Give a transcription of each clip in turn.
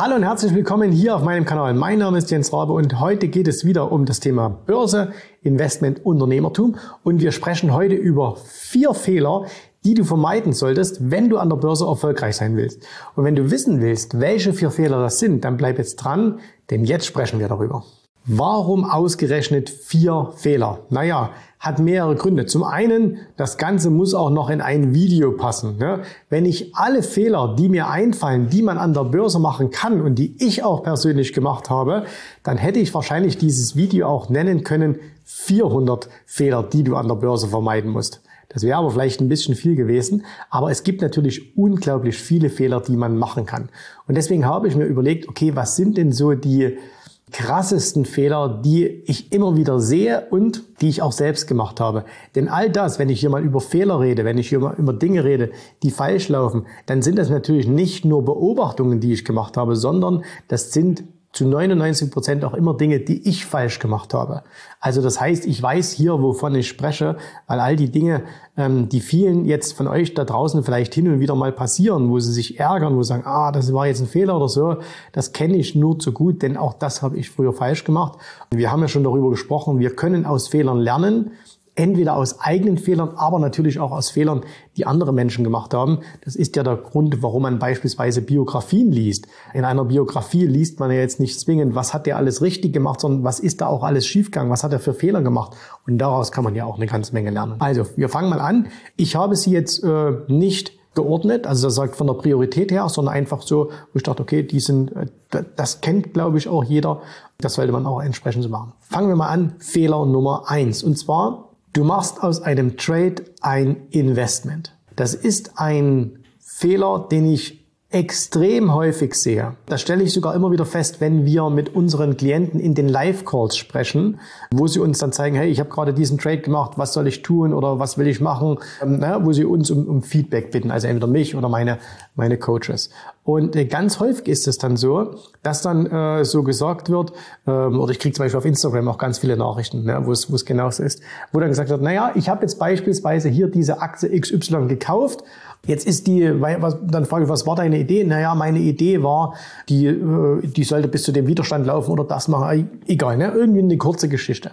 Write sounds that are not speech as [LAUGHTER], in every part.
Hallo und herzlich willkommen hier auf meinem Kanal. Mein Name ist Jens Rabe und heute geht es wieder um das Thema Börse, Investment, Unternehmertum und wir sprechen heute über vier Fehler, die du vermeiden solltest, wenn du an der Börse erfolgreich sein willst. Und wenn du wissen willst, welche vier Fehler das sind, dann bleib jetzt dran, denn jetzt sprechen wir darüber. Warum ausgerechnet vier Fehler? Naja, hat mehrere Gründe. Zum einen, das Ganze muss auch noch in ein Video passen. Ne? Wenn ich alle Fehler, die mir einfallen, die man an der Börse machen kann und die ich auch persönlich gemacht habe, dann hätte ich wahrscheinlich dieses Video auch nennen können 400 Fehler, die du an der Börse vermeiden musst. Das wäre aber vielleicht ein bisschen viel gewesen, aber es gibt natürlich unglaublich viele Fehler, die man machen kann. Und deswegen habe ich mir überlegt, okay, was sind denn so die krassesten Fehler, die ich immer wieder sehe und die ich auch selbst gemacht habe. Denn all das, wenn ich hier mal über Fehler rede, wenn ich hier mal über Dinge rede, die falsch laufen, dann sind das natürlich nicht nur Beobachtungen, die ich gemacht habe, sondern das sind zu 99 Prozent auch immer Dinge, die ich falsch gemacht habe. Also das heißt, ich weiß hier, wovon ich spreche, weil all die Dinge, ähm, die vielen jetzt von euch da draußen vielleicht hin und wieder mal passieren, wo sie sich ärgern, wo sie sagen, ah, das war jetzt ein Fehler oder so, das kenne ich nur zu gut, denn auch das habe ich früher falsch gemacht. Und wir haben ja schon darüber gesprochen, wir können aus Fehlern lernen entweder aus eigenen Fehlern, aber natürlich auch aus Fehlern, die andere Menschen gemacht haben. Das ist ja der Grund, warum man beispielsweise Biografien liest. In einer Biografie liest man ja jetzt nicht zwingend, was hat der alles richtig gemacht, sondern was ist da auch alles schiefgegangen, was hat er für Fehler gemacht. Und daraus kann man ja auch eine ganze Menge lernen. Also, wir fangen mal an. Ich habe sie jetzt äh, nicht geordnet, also das sagt von der Priorität her, sondern einfach so, wo ich dachte, okay, die sind, äh, das kennt, glaube ich, auch jeder. Das sollte man auch entsprechend so machen. Fangen wir mal an. Fehler Nummer eins. Und zwar Du machst aus einem Trade ein Investment. Das ist ein Fehler, den ich extrem häufig sehe. Das stelle ich sogar immer wieder fest, wenn wir mit unseren Klienten in den Live-Calls sprechen, wo sie uns dann zeigen, hey, ich habe gerade diesen Trade gemacht, was soll ich tun oder was will ich machen, ähm, na, wo sie uns um, um, Feedback bitten, also entweder mich oder meine, meine Coaches. Und äh, ganz häufig ist es dann so, dass dann äh, so gesagt wird, ähm, oder ich kriege zum Beispiel auf Instagram auch ganz viele Nachrichten, ne, wo es genauso ist, wo dann gesagt wird, naja, ich habe jetzt beispielsweise hier diese Aktie XY gekauft Jetzt ist die, was, dann frage ich, was war deine Idee? Naja, meine Idee war, die, äh, die sollte bis zu dem Widerstand laufen oder das machen. Egal, ne? irgendwie eine kurze Geschichte.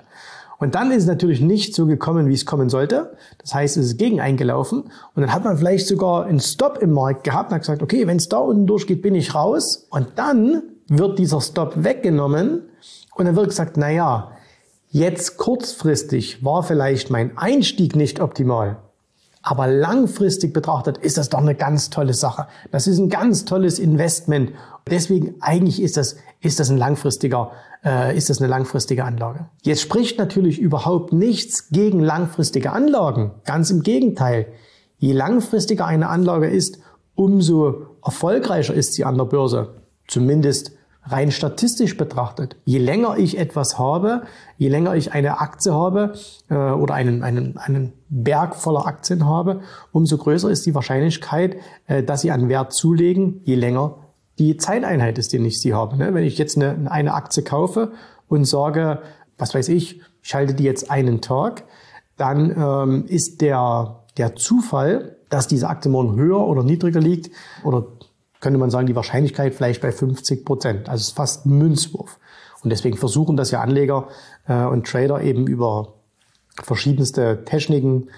Und dann ist es natürlich nicht so gekommen, wie es kommen sollte. Das heißt, es ist gegen eingelaufen. Und dann hat man vielleicht sogar einen Stop im Markt gehabt und hat gesagt, okay, wenn es da unten durchgeht, bin ich raus. Und dann wird dieser Stop weggenommen und dann wird gesagt, na ja, jetzt kurzfristig war vielleicht mein Einstieg nicht optimal. Aber langfristig betrachtet ist das doch eine ganz tolle Sache. Das ist ein ganz tolles Investment. Deswegen eigentlich ist das, ist das ein langfristiger, äh, ist das eine langfristige Anlage. Jetzt spricht natürlich überhaupt nichts gegen langfristige Anlagen. Ganz im Gegenteil. Je langfristiger eine Anlage ist, umso erfolgreicher ist sie an der Börse. Zumindest rein statistisch betrachtet, je länger ich etwas habe, je länger ich eine Aktie habe äh, oder einen, einen, einen Berg voller Aktien habe, umso größer ist die Wahrscheinlichkeit, äh, dass sie an Wert zulegen, je länger die Zeiteinheit ist, die ich sie habe. Ne? Wenn ich jetzt eine, eine Aktie kaufe und sage, was weiß ich, ich halte die jetzt einen Tag, dann ähm, ist der, der Zufall, dass diese Aktie morgen höher oder niedriger liegt oder könnte man sagen, die Wahrscheinlichkeit vielleicht bei 50 Prozent. Also es ist fast ein Münzwurf. Und deswegen versuchen das ja Anleger äh, und Trader eben über verschiedenste Techniken,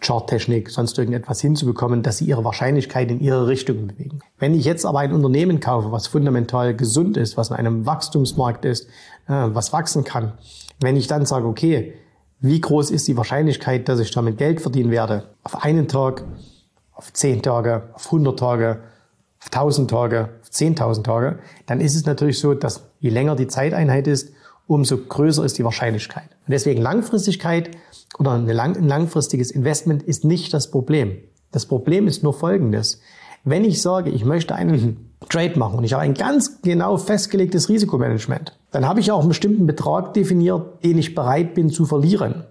Charttechnik, sonst irgendetwas hinzubekommen, dass sie ihre Wahrscheinlichkeit in ihre Richtung bewegen. Wenn ich jetzt aber ein Unternehmen kaufe, was fundamental gesund ist, was in einem Wachstumsmarkt ist, äh, was wachsen kann, wenn ich dann sage, okay, wie groß ist die Wahrscheinlichkeit, dass ich damit Geld verdienen werde? Auf einen Tag, auf zehn Tage, auf 100 Tage, auf 1000 Tage, auf 10.000 Tage, dann ist es natürlich so, dass je länger die Zeiteinheit ist, umso größer ist die Wahrscheinlichkeit. Und deswegen Langfristigkeit oder ein langfristiges Investment ist nicht das Problem. Das Problem ist nur folgendes. Wenn ich sage, ich möchte einen Trade machen und ich habe ein ganz genau festgelegtes Risikomanagement, dann habe ich auch einen bestimmten Betrag definiert, den ich bereit bin zu verlieren.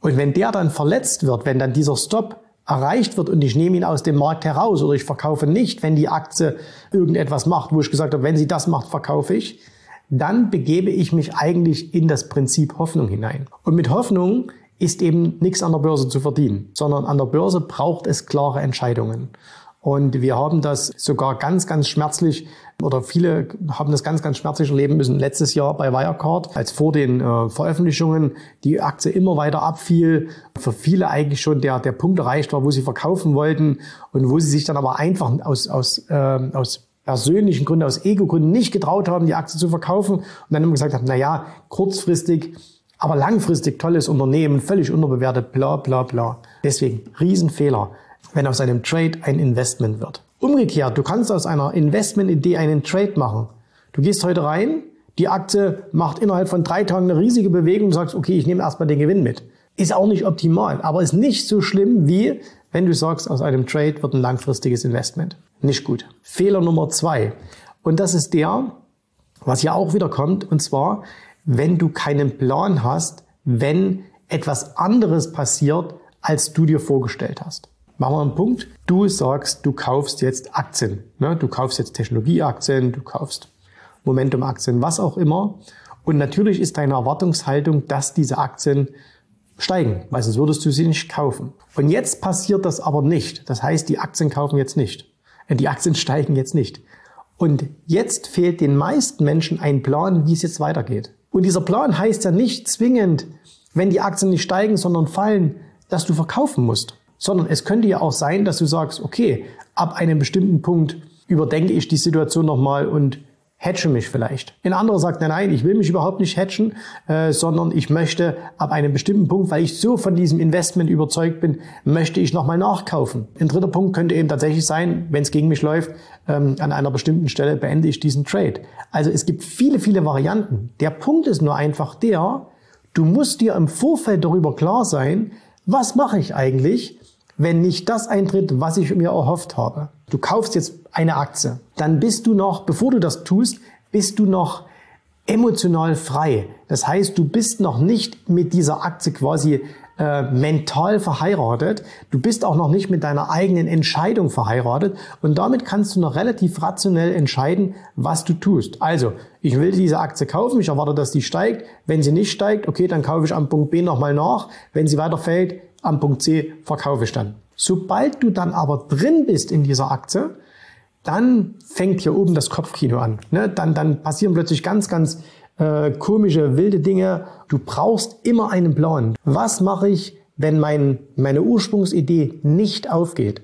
Und wenn der dann verletzt wird, wenn dann dieser Stop erreicht wird und ich nehme ihn aus dem Markt heraus oder ich verkaufe nicht, wenn die Aktie irgendetwas macht, wo ich gesagt habe, wenn sie das macht, verkaufe ich, dann begebe ich mich eigentlich in das Prinzip Hoffnung hinein. Und mit Hoffnung ist eben nichts an der Börse zu verdienen, sondern an der Börse braucht es klare Entscheidungen. Und wir haben das sogar ganz, ganz schmerzlich oder viele haben das ganz, ganz schmerzlich erleben müssen letztes Jahr bei Wirecard, als vor den äh, Veröffentlichungen die Aktie immer weiter abfiel, für viele eigentlich schon der, der Punkt erreicht war, wo sie verkaufen wollten und wo sie sich dann aber einfach aus, aus, äh, aus persönlichen Gründen, aus Ego-Gründen nicht getraut haben, die Aktie zu verkaufen und dann immer gesagt haben, na ja, kurzfristig, aber langfristig tolles Unternehmen, völlig unterbewertet, bla bla bla. Deswegen Riesenfehler, wenn aus einem Trade ein Investment wird. Umgekehrt, du kannst aus einer Investmentidee einen Trade machen. Du gehst heute rein, die Aktie macht innerhalb von drei Tagen eine riesige Bewegung und sagst, okay, ich nehme erstmal den Gewinn mit. Ist auch nicht optimal, aber ist nicht so schlimm wie, wenn du sagst, aus einem Trade wird ein langfristiges Investment. Nicht gut. Fehler Nummer zwei. Und das ist der, was hier auch wieder kommt, und zwar, wenn du keinen Plan hast, wenn etwas anderes passiert, als du dir vorgestellt hast. Machen wir einen Punkt. Du sagst, du kaufst jetzt Aktien. Ne? Du kaufst jetzt Technologieaktien, du kaufst Momentum-Aktien, was auch immer. Und natürlich ist deine Erwartungshaltung, dass diese Aktien steigen, weil sonst würdest du sie nicht kaufen. Und jetzt passiert das aber nicht. Das heißt, die Aktien kaufen jetzt nicht. Äh, die Aktien [LAUGHS] steigen jetzt nicht. Und jetzt fehlt den meisten Menschen ein Plan, wie es jetzt weitergeht. Und dieser Plan heißt ja nicht zwingend, wenn die Aktien nicht steigen, sondern fallen, dass du verkaufen musst. Sondern es könnte ja auch sein, dass du sagst, okay, ab einem bestimmten Punkt überdenke ich die Situation nochmal und hedge mich vielleicht. Ein anderer sagt, nein, nein, ich will mich überhaupt nicht hedgen, äh, sondern ich möchte ab einem bestimmten Punkt, weil ich so von diesem Investment überzeugt bin, möchte ich nochmal nachkaufen. Ein dritter Punkt könnte eben tatsächlich sein, wenn es gegen mich läuft, ähm, an einer bestimmten Stelle beende ich diesen Trade. Also es gibt viele, viele Varianten. Der Punkt ist nur einfach der, du musst dir im Vorfeld darüber klar sein, was mache ich eigentlich, wenn nicht das eintritt, was ich mir erhofft habe. Du kaufst jetzt eine Aktie, dann bist du noch, bevor du das tust, bist du noch emotional frei. Das heißt, du bist noch nicht mit dieser Aktie quasi äh, mental verheiratet. Du bist auch noch nicht mit deiner eigenen Entscheidung verheiratet und damit kannst du noch relativ rationell entscheiden, was du tust. Also, ich will diese Aktie kaufen, ich erwarte, dass die steigt. Wenn sie nicht steigt, okay, dann kaufe ich am Punkt B nochmal nach. Wenn sie weiter fällt, am Punkt C verkaufe ich dann. Sobald du dann aber drin bist in dieser Aktie, dann fängt hier oben das Kopfkino an. Ne? Dann, dann passieren plötzlich ganz, ganz äh, komische, wilde Dinge. Du brauchst immer einen Plan. Was mache ich, wenn mein, meine Ursprungsidee nicht aufgeht?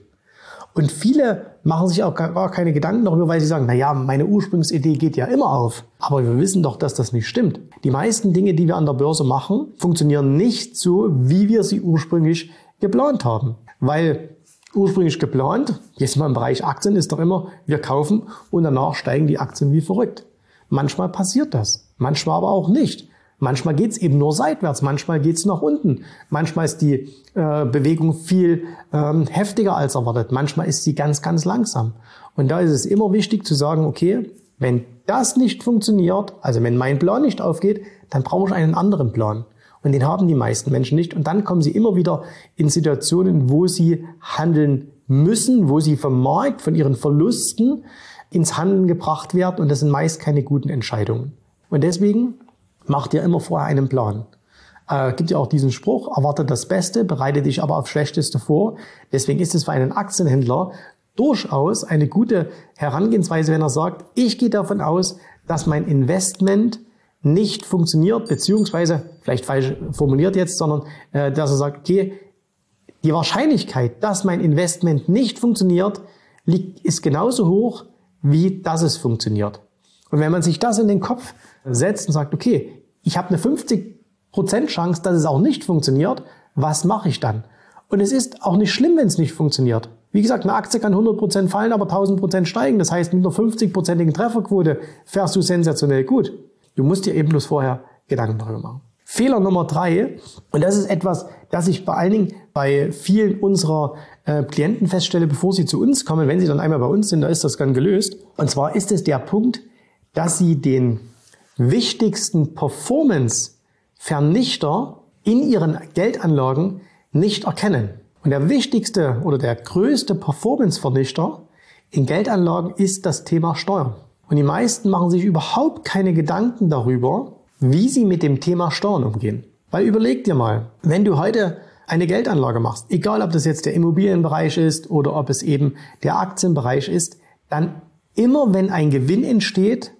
Und viele machen sich auch gar keine Gedanken darüber, weil sie sagen, na ja, meine Ursprungsidee geht ja immer auf. Aber wir wissen doch, dass das nicht stimmt. Die meisten Dinge, die wir an der Börse machen, funktionieren nicht so, wie wir sie ursprünglich geplant haben. Weil ursprünglich geplant, jetzt mal im Bereich Aktien ist doch immer, wir kaufen und danach steigen die Aktien wie verrückt. Manchmal passiert das, manchmal aber auch nicht. Manchmal geht's eben nur seitwärts, manchmal geht's nach unten. Manchmal ist die äh, Bewegung viel ähm, heftiger als erwartet, manchmal ist sie ganz, ganz langsam. Und da ist es immer wichtig zu sagen, okay, wenn das nicht funktioniert, also wenn mein Plan nicht aufgeht, dann brauche ich einen anderen Plan. Und den haben die meisten Menschen nicht. Und dann kommen sie immer wieder in Situationen, wo sie handeln müssen, wo sie vom Markt, von ihren Verlusten ins Handeln gebracht werden. Und das sind meist keine guten Entscheidungen. Und deswegen macht ihr immer vorher einen Plan. Äh, gibt ja auch diesen Spruch, erwarte das Beste, bereite dich aber auf Schlechteste vor. Deswegen ist es für einen Aktienhändler durchaus eine gute Herangehensweise, wenn er sagt, ich gehe davon aus, dass mein Investment nicht funktioniert, beziehungsweise, vielleicht falsch formuliert jetzt, sondern äh, dass er sagt, okay, Die Wahrscheinlichkeit, dass mein Investment nicht funktioniert, ist genauso hoch, wie dass es funktioniert. Und wenn man sich das in den Kopf setzt und sagt, okay, ich habe eine 50% Chance, dass es auch nicht funktioniert, was mache ich dann? Und es ist auch nicht schlimm, wenn es nicht funktioniert. Wie gesagt, eine Aktie kann 100% fallen, aber 1000% steigen. Das heißt, mit einer 50%igen Trefferquote fährst du sensationell gut. Du musst dir eben bloß vorher Gedanken darüber machen. Fehler Nummer drei, und das ist etwas, das ich allen Dingen bei vielen unserer äh, Klienten feststelle, bevor sie zu uns kommen, wenn sie dann einmal bei uns sind, da ist das dann gelöst. Und zwar ist es der Punkt, dass sie den wichtigsten Performance-Vernichter in ihren Geldanlagen nicht erkennen. Und der wichtigste oder der größte Performance-Vernichter in Geldanlagen ist das Thema Steuern. Und die meisten machen sich überhaupt keine Gedanken darüber, wie sie mit dem Thema Steuern umgehen. Weil überleg dir mal, wenn du heute eine Geldanlage machst, egal ob das jetzt der Immobilienbereich ist oder ob es eben der Aktienbereich ist, dann immer wenn ein Gewinn entsteht,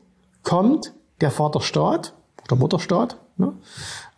kommt der Vaterstaat oder Mutterstaat, ne,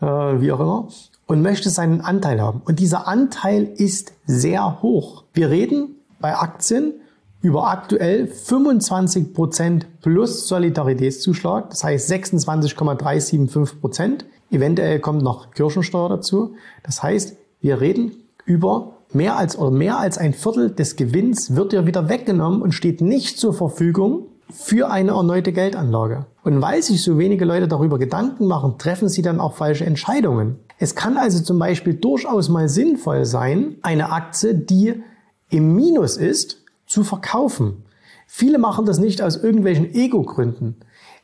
äh, wie auch immer, und möchte seinen Anteil haben. Und dieser Anteil ist sehr hoch. Wir reden bei Aktien über aktuell 25 Prozent plus Solidaritätszuschlag, das heißt 26,375%. Prozent. Eventuell kommt noch Kirchensteuer dazu. Das heißt, wir reden über mehr als oder mehr als ein Viertel des Gewinns wird dir wieder weggenommen und steht nicht zur Verfügung für eine erneute Geldanlage. Und weil sich so wenige Leute darüber Gedanken machen, treffen sie dann auch falsche Entscheidungen. Es kann also zum Beispiel durchaus mal sinnvoll sein, eine Aktie, die im Minus ist, zu verkaufen. Viele machen das nicht aus irgendwelchen Ego-Gründen.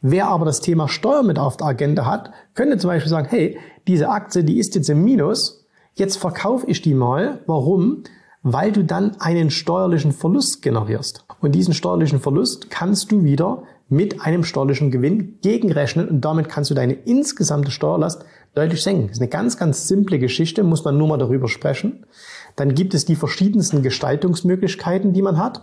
Wer aber das Thema Steuer mit auf der Agenda hat, könnte zum Beispiel sagen, hey, diese Aktie, die ist jetzt im Minus, jetzt verkaufe ich die mal. Warum? Weil du dann einen steuerlichen Verlust generierst. Und diesen steuerlichen Verlust kannst du wieder mit einem steuerlichen Gewinn gegenrechnen und damit kannst du deine insgesamte Steuerlast deutlich senken. Das ist eine ganz, ganz simple Geschichte, muss man nur mal darüber sprechen. Dann gibt es die verschiedensten Gestaltungsmöglichkeiten, die man hat.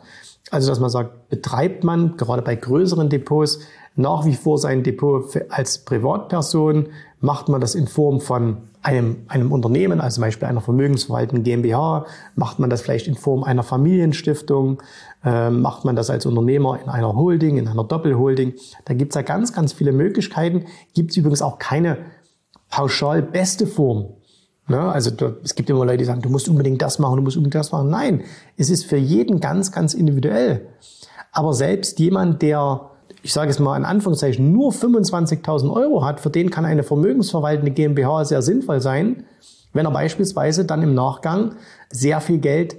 Also, dass man sagt, betreibt man gerade bei größeren Depots nach wie vor sein Depot als Privatperson, macht man das in Form von einem, einem Unternehmen, also zum Beispiel einer vermögensverwaltenden GmbH, macht man das vielleicht in Form einer Familienstiftung, äh, macht man das als Unternehmer in einer Holding, in einer Doppelholding. Da gibt es ja ganz, ganz viele Möglichkeiten. Gibt es übrigens auch keine pauschal beste Form. Ne? Also da, es gibt immer Leute, die sagen, du musst unbedingt das machen, du musst unbedingt das machen. Nein, es ist für jeden ganz, ganz individuell. Aber selbst jemand, der, ich sage es mal in Anführungszeichen, nur 25.000 Euro hat, für den kann eine vermögensverwaltende GmbH sehr sinnvoll sein, wenn er beispielsweise dann im Nachgang sehr viel Geld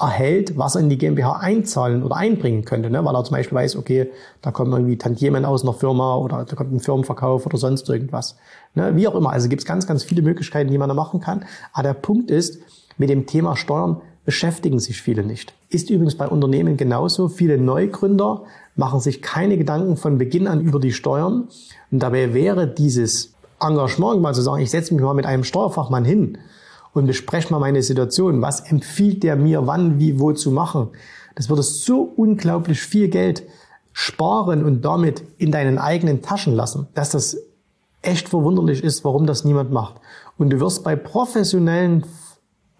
erhält, was er in die GmbH einzahlen oder einbringen könnte, ne? weil er zum Beispiel weiß, okay, da kommt irgendwie Tantiemen aus einer Firma oder da kommt ein Firmenverkauf oder sonst irgendwas. Ne? Wie auch immer, also gibt es ganz, ganz viele Möglichkeiten, die man da machen kann. Aber der Punkt ist, mit dem Thema Steuern beschäftigen sich viele nicht. Ist übrigens bei Unternehmen genauso. Viele Neugründer machen sich keine Gedanken von Beginn an über die Steuern. Und dabei wäre dieses Engagement, mal zu sagen, ich setze mich mal mit einem Steuerfachmann hin und bespreche mal meine Situation. Was empfiehlt der mir, wann, wie, wo zu machen? Das würde so unglaublich viel Geld sparen und damit in deinen eigenen Taschen lassen, dass das echt verwunderlich ist, warum das niemand macht. Und du wirst bei professionellen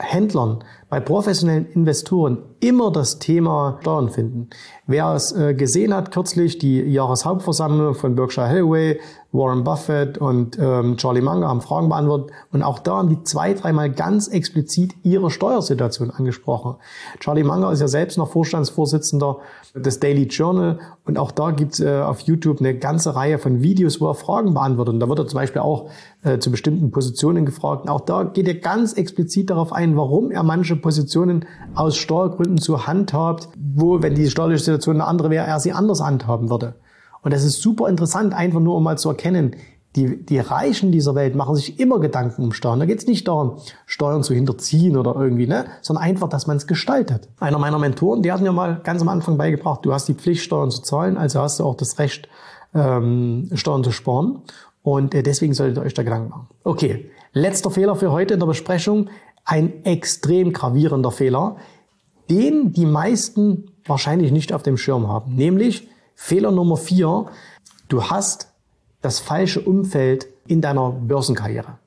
Händlern, bei professionellen Investoren immer das Thema Steuern finden. Wer es äh, gesehen hat kürzlich, die Jahreshauptversammlung von Berkshire Hathaway, Warren Buffett und ähm, Charlie Munger haben Fragen beantwortet und auch da haben die zwei, dreimal ganz explizit ihre Steuersituation angesprochen. Charlie Munger ist ja selbst noch Vorstandsvorsitzender des Daily Journal und auch da gibt's äh, auf YouTube eine ganze Reihe von Videos, wo er Fragen beantwortet. Und da wird er zum Beispiel auch äh, zu bestimmten Positionen gefragt. Auch da geht er ganz explizit darauf ein, warum er manche Positionen aus Steuergründen so handhabt, wo, wenn die steuerliche Situation eine andere wäre, er sie anders handhaben würde. Und das ist super interessant, einfach nur um mal zu erkennen, die, die Reichen dieser Welt machen sich immer Gedanken um Steuern. Da geht es nicht darum, Steuern zu hinterziehen oder irgendwie, ne? sondern einfach, dass man es gestaltet. Einer meiner Mentoren, die hat mir mal ganz am Anfang beigebracht, du hast die Pflicht, Steuern zu zahlen, also hast du auch das Recht, ähm, Steuern zu sparen. Und äh, deswegen solltet ihr euch da Gedanken machen. Okay, letzter Fehler für heute in der Besprechung. Ein extrem gravierender Fehler, den die meisten wahrscheinlich nicht auf dem Schirm haben. Nämlich, Fehler Nummer vier, du hast das falsche Umfeld in deiner Börsenkarriere.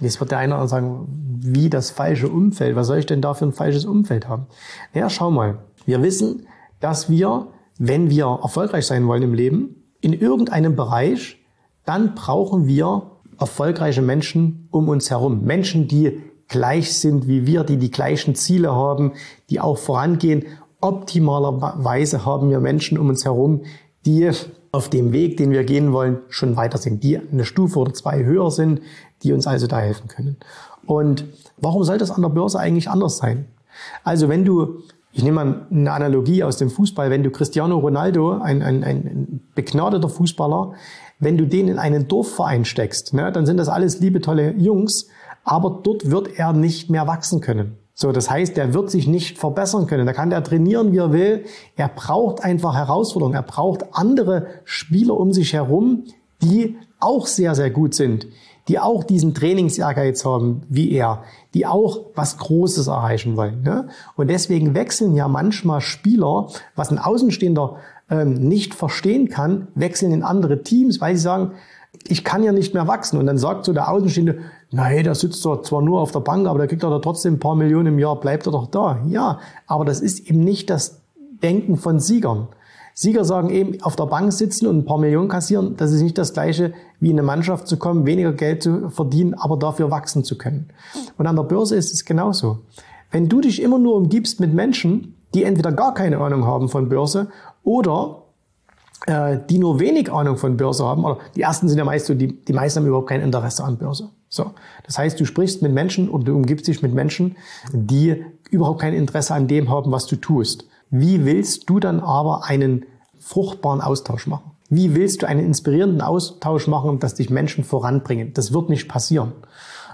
Jetzt wird der eine sagen, wie das falsche Umfeld, was soll ich denn da für ein falsches Umfeld haben? Naja, schau mal. Wir wissen, dass wir, wenn wir erfolgreich sein wollen im Leben, in irgendeinem Bereich, dann brauchen wir erfolgreiche Menschen um uns herum. Menschen, die gleich sind wie wir, die die gleichen Ziele haben, die auch vorangehen. Optimalerweise haben wir Menschen um uns herum, die auf dem Weg, den wir gehen wollen, schon weiter sind, die eine Stufe oder zwei höher sind, die uns also da helfen können. Und warum soll das an der Börse eigentlich anders sein? Also wenn du, ich nehme mal eine Analogie aus dem Fußball, wenn du Cristiano Ronaldo, ein, ein, ein begnadeter Fußballer, wenn du den in einen Dorfverein steckst, ne, dann sind das alles liebe, tolle Jungs, aber dort wird er nicht mehr wachsen können. So, das heißt, der wird sich nicht verbessern können. Da kann der trainieren, wie er will. Er braucht einfach Herausforderungen. Er braucht andere Spieler um sich herum, die auch sehr, sehr gut sind, die auch diesen Trainingsehrgeiz haben wie er, die auch was Großes erreichen wollen. Ne? Und deswegen wechseln ja manchmal Spieler, was ein Außenstehender ähm, nicht verstehen kann, wechseln in andere Teams, weil sie sagen, ich kann ja nicht mehr wachsen. Und dann sagt so der Außenstehende, nein, der sitzt doch zwar nur auf der Bank, aber der kriegt doch trotzdem ein paar Millionen im Jahr, bleibt er doch da. Ja, aber das ist eben nicht das Denken von Siegern. Sieger sagen eben, auf der Bank sitzen und ein paar Millionen kassieren, das ist nicht das Gleiche, wie in eine Mannschaft zu kommen, weniger Geld zu verdienen, aber dafür wachsen zu können. Und an der Börse ist es genauso. Wenn du dich immer nur umgibst mit Menschen, die entweder gar keine Ahnung haben von Börse oder äh, die nur wenig Ahnung von Börse haben, oder die ersten sind ja meist so, die, die meisten haben überhaupt kein Interesse an Börse. So. Das heißt, du sprichst mit Menschen oder du umgibst dich mit Menschen, die überhaupt kein Interesse an dem haben, was du tust. Wie willst du dann aber einen fruchtbaren Austausch machen? Wie willst du einen inspirierenden Austausch machen, dass dich Menschen voranbringen? Das wird nicht passieren.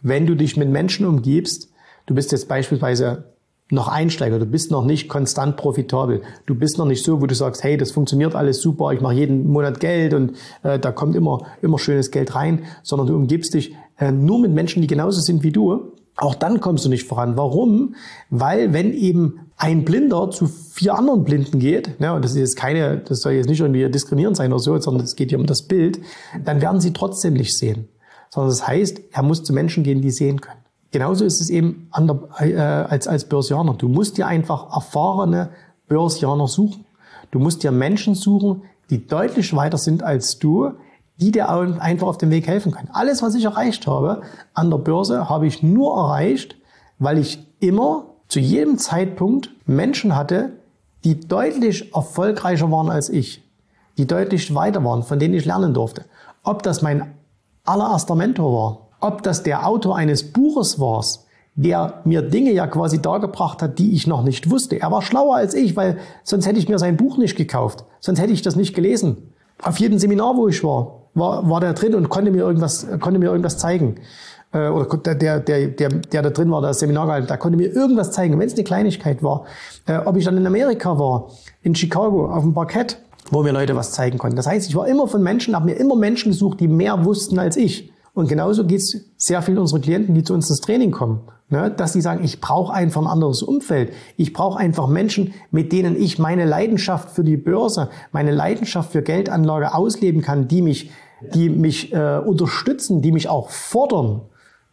Wenn du dich mit Menschen umgibst, du bist jetzt beispielsweise noch Einsteiger, du bist noch nicht konstant profitabel, du bist noch nicht so, wo du sagst, hey, das funktioniert alles super, ich mache jeden Monat Geld und äh, da kommt immer, immer schönes Geld rein, sondern du umgibst dich äh, nur mit Menschen, die genauso sind wie du, auch dann kommst du nicht voran. Warum? Weil wenn eben ein Blinder zu vier anderen Blinden geht, ne, und das ist jetzt keine, das soll jetzt nicht irgendwie diskriminierend sein oder so, sondern es geht hier um das Bild, dann werden sie trotzdem nicht sehen. Sondern das heißt, er muss zu Menschen gehen, die sehen können. Genauso ist es eben der, äh, als, als Börsianer. Du musst dir einfach erfahrene Börsianer suchen. Du musst dir Menschen suchen, die deutlich weiter sind als du, die dir einfach auf dem Weg helfen können. Alles, was ich erreicht habe an der Börse, habe ich nur erreicht, weil ich immer zu jedem Zeitpunkt Menschen hatte, die deutlich erfolgreicher waren als ich, die deutlich weiter waren, von denen ich lernen durfte. Ob das mein allererster Mentor war, ob das der Autor eines Buches war, der mir Dinge ja quasi dargebracht hat, die ich noch nicht wusste. Er war schlauer als ich, weil sonst hätte ich mir sein Buch nicht gekauft. Sonst hätte ich das nicht gelesen. Auf jedem Seminar, wo ich war, war, war der drin und konnte mir irgendwas, konnte mir irgendwas zeigen. Äh, oder der, der, der, der, der da drin war, das Seminar gehalten, da konnte mir irgendwas zeigen, wenn es eine Kleinigkeit war. Äh, ob ich dann in Amerika war, in Chicago, auf dem Parkett, wo mir Leute was zeigen konnten. Das heißt, ich war immer von Menschen, habe mir immer Menschen gesucht, die mehr wussten als ich. Und genauso geht es sehr vielen unserer Klienten, die zu uns ins Training kommen, ne, dass sie sagen, ich brauche einfach ein anderes Umfeld. Ich brauche einfach Menschen, mit denen ich meine Leidenschaft für die Börse, meine Leidenschaft für Geldanlage ausleben kann, die mich, die mich äh, unterstützen, die mich auch fordern.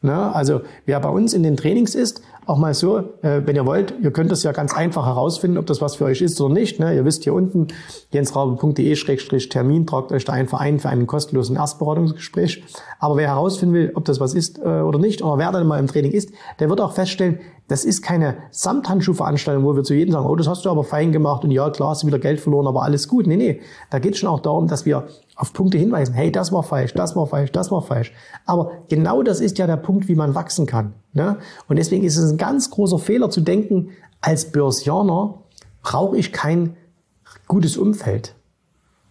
Ne? Also wer bei uns in den Trainings ist, auch mal so, äh, wenn ihr wollt, ihr könnt das ja ganz einfach herausfinden, ob das was für euch ist oder nicht. Ne? Ihr wisst hier unten, jensrabe.de-termin, tragt euch da einfach ein für einen kostenlosen Erstberatungsgespräch. Aber wer herausfinden will, ob das was ist äh, oder nicht, oder wer dann mal im Training ist, der wird auch feststellen, das ist keine Samthandschuhveranstaltung, wo wir zu jedem sagen, oh, das hast du aber fein gemacht und ja, klar, hast du wieder Geld verloren, aber alles gut. Nee, nee, da geht es schon auch darum, dass wir auf Punkte hinweisen, hey, das war falsch, das war falsch, das war falsch. Aber genau das ist ja der Punkt, wie man wachsen kann. Ne? Und deswegen ist es ein ganz großer Fehler zu denken, als Börsianer brauche ich kein gutes Umfeld.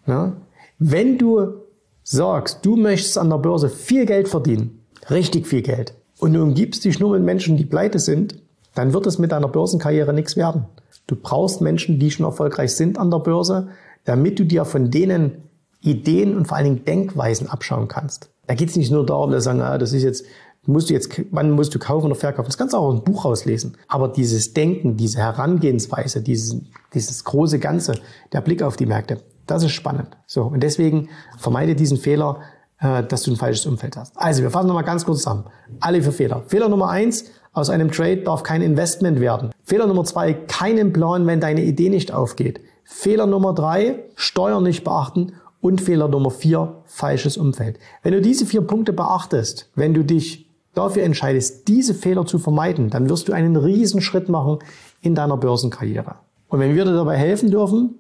Ne? Wenn du sagst, du möchtest an der Börse viel Geld verdienen, richtig viel Geld, und du umgibst dich nur mit Menschen, die pleite sind, dann wird es mit deiner Börsenkarriere nichts werden. Du brauchst Menschen, die schon erfolgreich sind an der Börse, damit du dir von denen Ideen und vor allen Dingen Denkweisen abschauen kannst. Da geht es nicht nur darum, dass sagen, ah, das ist jetzt, musst du jetzt, wann musst du kaufen oder verkaufen? Das kannst du auch aus dem Buch rauslesen. Aber dieses Denken, diese Herangehensweise, dieses, dieses große Ganze, der Blick auf die Märkte, das ist spannend. So. Und deswegen vermeide diesen Fehler, äh, dass du ein falsches Umfeld hast. Also wir fassen nochmal ganz kurz zusammen. Alle vier Fehler. Fehler Nummer eins, aus einem Trade darf kein Investment werden. Fehler Nummer zwei, keinen Plan, wenn deine Idee nicht aufgeht. Fehler Nummer drei, Steuern nicht beachten. Und Fehler Nummer vier, falsches Umfeld. Wenn du diese vier Punkte beachtest, wenn du dich dafür entscheidest, diese Fehler zu vermeiden, dann wirst du einen riesen Schritt machen in deiner Börsenkarriere. Und wenn wir dir dabei helfen dürfen,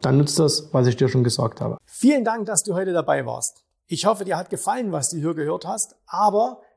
dann nutzt das, was ich dir schon gesagt habe. Vielen Dank, dass du heute dabei warst. Ich hoffe, dir hat gefallen, was du hier gehört hast, aber